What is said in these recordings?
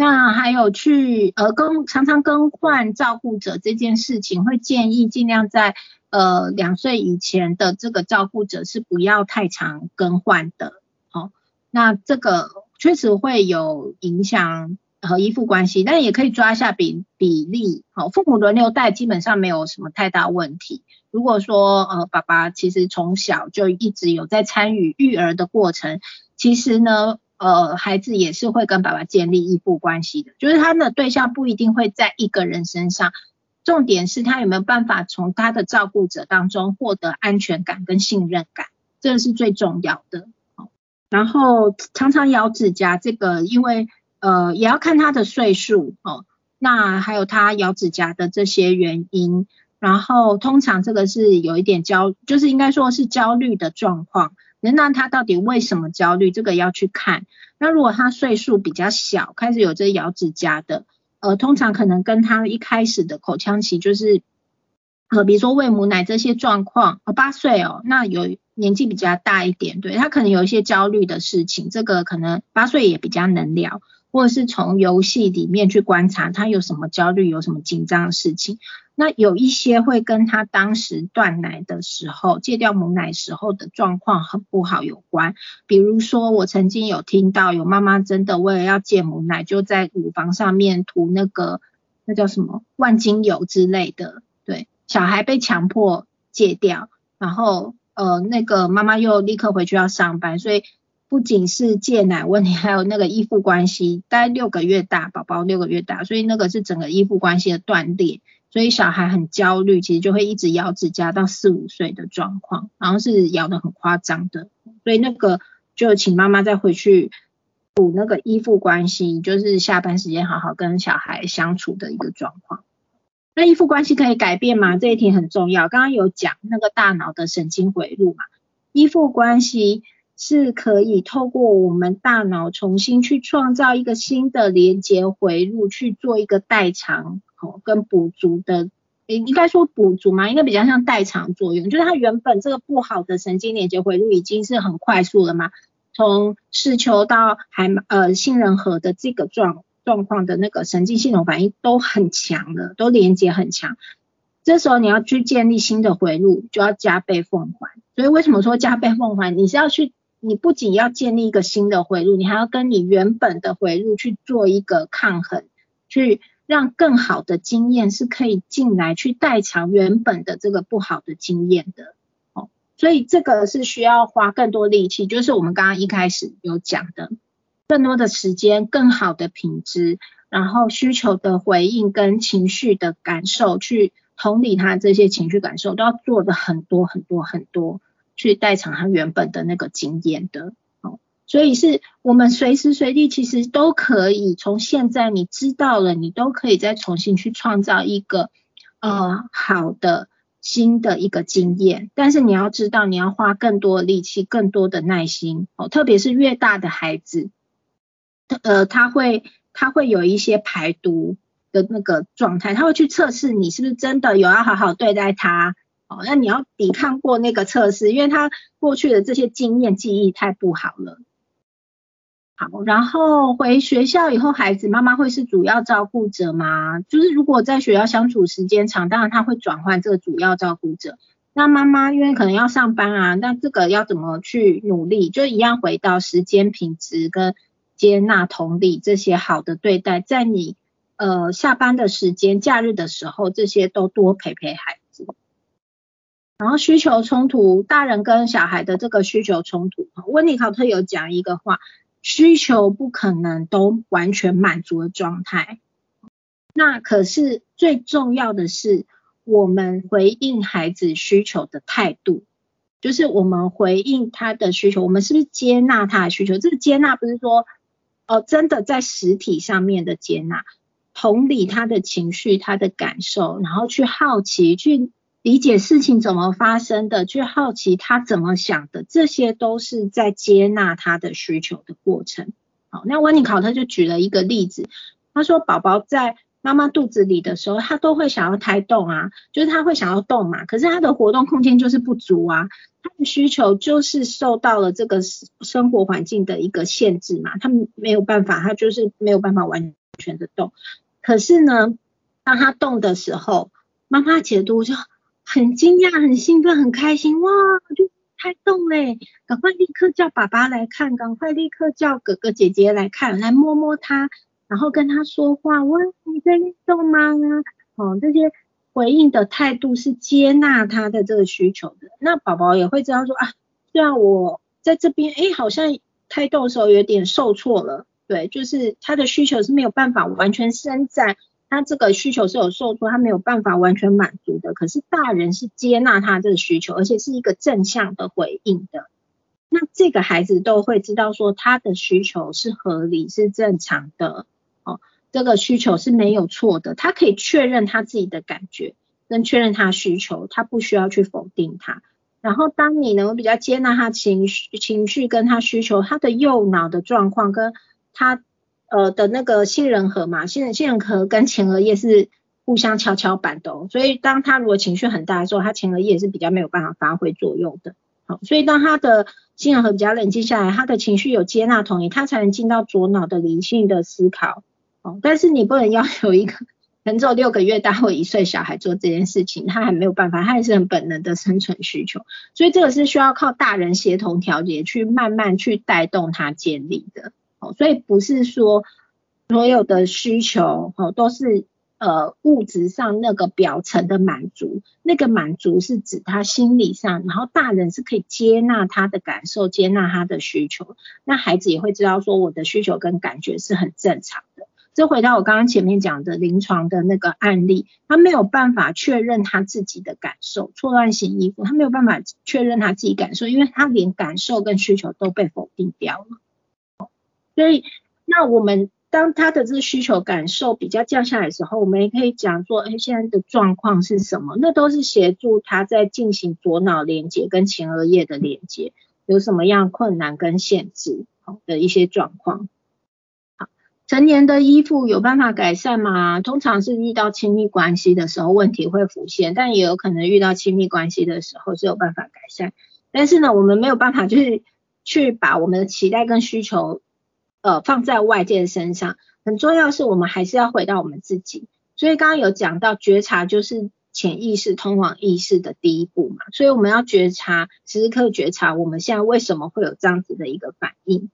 那还有去呃更常常更换照顾者这件事情，会建议尽量在呃两岁以前的这个照顾者是不要太常更换的。好，那这个确实会有影响和依附关系，但也可以抓一下比比例。好，父母轮流带基本上没有什么太大问题。如果说呃爸爸其实从小就一直有在参与育儿的过程，其实呢。呃，孩子也是会跟爸爸建立依附关系的，就是他的对象不一定会在一个人身上，重点是他有没有办法从他的照顾者当中获得安全感跟信任感，这个是最重要的。然后常常咬指甲，这个因为呃也要看他的岁数哦，那还有他咬指甲的这些原因，然后通常这个是有一点焦，就是应该说是焦虑的状况。那他到底为什么焦虑？这个要去看。那如果他岁数比较小，开始有这咬指甲的，呃，通常可能跟他一开始的口腔期，就是呃，比如说喂母奶这些状况，哦，八岁哦，那有年纪比较大一点，对他可能有一些焦虑的事情，这个可能八岁也比较能聊。或者是从游戏里面去观察他有什么焦虑，有什么紧张的事情。那有一些会跟他当时断奶的时候，戒掉母奶时候的状况很不好有关。比如说，我曾经有听到有妈妈真的为了要戒母奶，就在乳房上面涂那个那叫什么万金油之类的。对，小孩被强迫戒掉，然后呃那个妈妈又立刻回去要上班，所以。不仅是戒奶问题，还有那个依附关系，大概六个月大，宝宝六个月大，所以那个是整个依附关系的断裂，所以小孩很焦虑，其实就会一直咬指甲到四五岁的状况，然后是咬的很夸张的，所以那个就请妈妈再回去补那个依附关系，就是下班时间好好跟小孩相处的一个状况。那依附关系可以改变吗？这一题很重要，刚刚有讲那个大脑的神经回路嘛，依附关系。是可以透过我们大脑重新去创造一个新的连接回路，去做一个代偿，哦，跟补足的，应应该说补足嘛，应该比较像代偿作用，就是它原本这个不好的神经连接回路已经是很快速了嘛，从视球到海呃杏仁核的这个状状况的那个神经系统反应都很强的，都连接很强，这时候你要去建立新的回路，就要加倍奉还。所以为什么说加倍奉还？你是要去你不仅要建立一个新的回路，你还要跟你原本的回路去做一个抗衡，去让更好的经验是可以进来去代偿原本的这个不好的经验的。哦，所以这个是需要花更多力气，就是我们刚刚一开始有讲的，更多的时间、更好的品质，然后需求的回应跟情绪的感受，去同理他这些情绪感受，都要做的很多很多很多。去代偿他原本的那个经验的，哦，所以是我们随时随地其实都可以从现在你知道了，你都可以再重新去创造一个呃好的新的一个经验，但是你要知道你要花更多的力气，更多的耐心，哦，特别是越大的孩子，呃，他会他会有一些排毒的那个状态，他会去测试你是不是真的有要好好对待他。哦，那你要抵抗过那个测试，因为他过去的这些经验记忆太不好了。好，然后回学校以后，孩子妈妈会是主要照顾者吗？就是如果在学校相处时间长，当然他会转换这个主要照顾者。那妈妈因为可能要上班啊，那这个要怎么去努力？就一样回到时间品质跟接纳同理这些好的对待，在你呃下班的时间、假日的时候，这些都多陪陪孩。然后需求冲突，大人跟小孩的这个需求冲突，温尼考特有讲一个话，需求不可能都完全满足的状态。那可是最重要的是，我们回应孩子需求的态度，就是我们回应他的需求，我们是不是接纳他的需求？这个接纳不是说，哦，真的在实体上面的接纳，同理他的情绪、他的感受，然后去好奇去。理解事情怎么发生的，去好奇他怎么想的，这些都是在接纳他的需求的过程。好，那温尼考特就举了一个例子，他说宝宝在妈妈肚子里的时候，他都会想要胎动啊，就是他会想要动嘛，可是他的活动空间就是不足啊，他的需求就是受到了这个生活环境的一个限制嘛，他没有办法，他就是没有办法完全的动。可是呢，当他动的时候，妈妈解读就很惊讶、很兴奋、很开心，哇，就太动嘞！赶快立刻叫爸爸来看，赶快立刻叫哥哥姐姐来看，来摸摸他，然后跟他说话，问你在运动吗？哦，这些回应的态度是接纳他的这个需求的。那宝宝也会知道说啊，虽然我在这边，哎，好像胎动的时候有点受挫了，对，就是他的需求是没有办法完全伸展。他这个需求是有受挫，他没有办法完全满足的。可是大人是接纳他这个需求，而且是一个正向的回应的。那这个孩子都会知道说他的需求是合理、是正常的，哦，这个需求是没有错的。他可以确认他自己的感觉，跟确认他需求，他不需要去否定他。然后当你能够比较接纳他情绪、情绪跟他需求，他的右脑的状况跟他。呃的那个杏仁核嘛，杏仁杏仁核跟前额叶是互相跷跷板的，所以当他如果情绪很大的时候，他前额叶是比较没有办法发挥作用的。好，所以当他的杏仁核比较冷静下来，他的情绪有接纳同意，他才能进到左脑的理性的思考。哦，但是你不能要求一个 能做六个月大或一岁小孩做这件事情，他还没有办法，他还是很本能的生存需求，所以这个是需要靠大人协同调节，去慢慢去带动他建立的。哦，所以不是说所有的需求哦都是呃物质上那个表层的满足，那个满足是指他心理上，然后大人是可以接纳他的感受，接纳他的需求，那孩子也会知道说我的需求跟感觉是很正常的。这回到我刚刚前面讲的临床的那个案例，他没有办法确认他自己的感受，错乱型依附，他没有办法确认他自己感受，因为他连感受跟需求都被否定掉了。所以，那我们当他的这个需求感受比较降下来的时候，我们也可以讲说，哎，现在的状况是什么？那都是协助他在进行左脑连接跟前额叶的连接，有什么样困难跟限制的一些状况。成年的依附有办法改善吗？通常是遇到亲密关系的时候问题会浮现，但也有可能遇到亲密关系的时候是有办法改善。但是呢，我们没有办法就是去把我们的期待跟需求。呃，放在外界身上很重要，是我们还是要回到我们自己。所以刚刚有讲到觉察，就是潜意识通往意识的第一步嘛。所以我们要觉察，时时刻觉察我们现在为什么会有这样子的一个反应，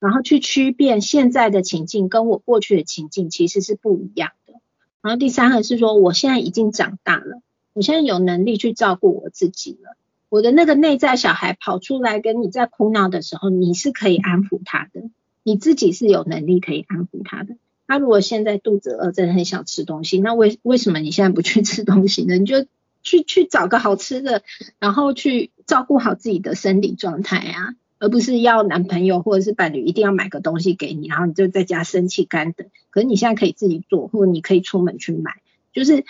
然后去区辨现在的情境跟我过去的情境其实是不一样的。然后第三个是说，我现在已经长大了，我现在有能力去照顾我自己了。我的那个内在小孩跑出来跟你在哭闹的时候，你是可以安抚他的。你自己是有能力可以安抚他的。他如果现在肚子饿，真的很想吃东西，那为为什么你现在不去吃东西呢？你就去去找个好吃的，然后去照顾好自己的生理状态啊，而不是要男朋友或者是伴侣一定要买个东西给你，然后你就在家生气干等。可是你现在可以自己做，或者你可以出门去买。就是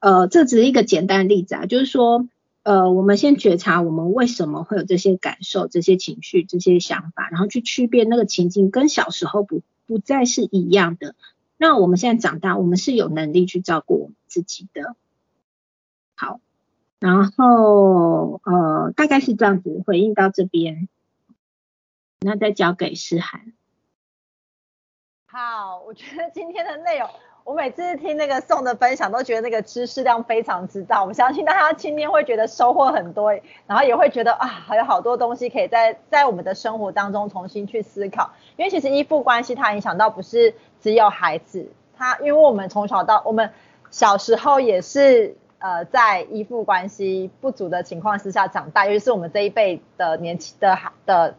呃，这只是一个简单例子啊，就是说。呃，我们先觉察我们为什么会有这些感受、这些情绪、这些想法，然后去区别那个情境跟小时候不不再是一样的。那我们现在长大，我们是有能力去照顾我们自己的。好，然后呃，大概是这样子回应到这边，那再交给诗涵。好，我觉得今天的内容。我每次听那个宋的分享，都觉得那个知识量非常之大。我相信大家今天会觉得收获很多，然后也会觉得啊，还有好多东西可以在在我们的生活当中重新去思考。因为其实依附关系它影响到不是只有孩子，他因为我们从小到我们小时候也是呃在依附关系不足的情况之下长大，尤其是我们这一辈的年轻的的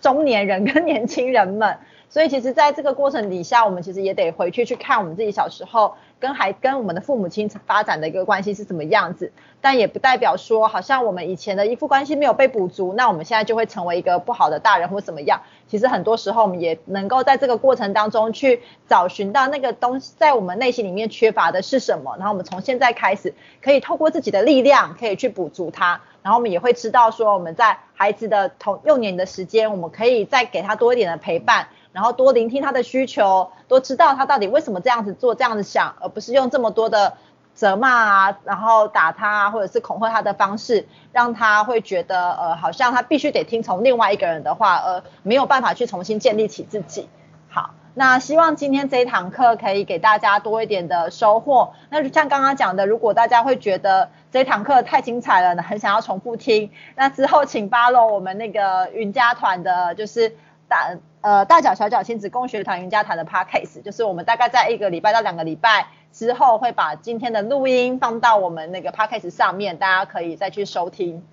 中年人跟年轻人们。所以其实，在这个过程底下，我们其实也得回去去看我们自己小时候跟孩跟我们的父母亲发展的一个关系是什么样子。但也不代表说，好像我们以前的依附关系没有被补足，那我们现在就会成为一个不好的大人或怎么样。其实很多时候，我们也能够在这个过程当中去找寻到那个东西，在我们内心里面缺乏的是什么。然后我们从现在开始，可以透过自己的力量，可以去补足它。然后我们也会知道说，我们在孩子的童幼年的时间，我们可以再给他多一点的陪伴。然后多聆听他的需求，多知道他到底为什么这样子做、这样子想，而不是用这么多的责骂啊，然后打他或者是恐吓他的方式，让他会觉得呃好像他必须得听从另外一个人的话，而没有办法去重新建立起自己。好，那希望今天这一堂课可以给大家多一点的收获。那就像刚刚讲的，如果大家会觉得这堂课太精彩了，很想要重复听，那之后请 follow 我们那个云家团的，就是大呃大脚小脚亲子共学团云家团的 podcast，就是我们大概在一个礼拜到两个礼拜之后会把今天的录音放到我们那个 podcast 上面，大家可以再去收听。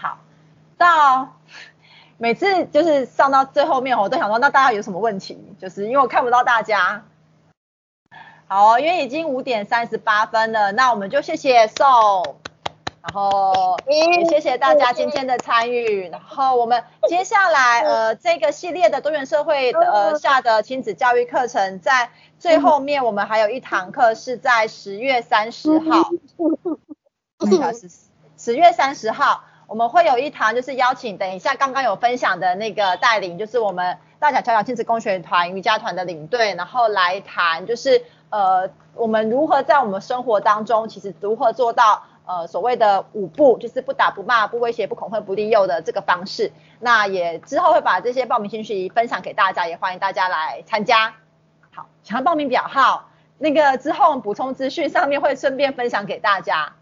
好，到。每次就是上到最后面，我都想说，那大家有什么问题？就是因为我看不到大家。好，因为已经五点三十八分了，那我们就谢谢宋，然后也谢谢大家今天的参与。然后我们接下来呃这个系列的多元社会呃下的亲子教育课程，在最后面我们还有一堂课是在十月三十号，十十月三十号。我们会有一堂，就是邀请等一下刚刚有分享的那个带领，就是我们大小小小亲子共学团瑜伽团的领队，然后来谈，就是呃我们如何在我们生活当中，其实如何做到呃所谓的五不，就是不打不骂不威胁不恐吓不利诱的这个方式。那也之后会把这些报名信息分享给大家，也欢迎大家来参加。好，想要报名表号，那个之后补充资讯上面会顺便分享给大家。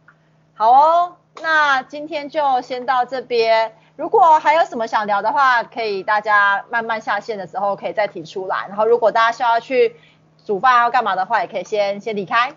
好哦。那今天就先到这边，如果还有什么想聊的话，可以大家慢慢下线的时候可以再提出来。然后如果大家需要去煮饭要干嘛的话，也可以先先离开。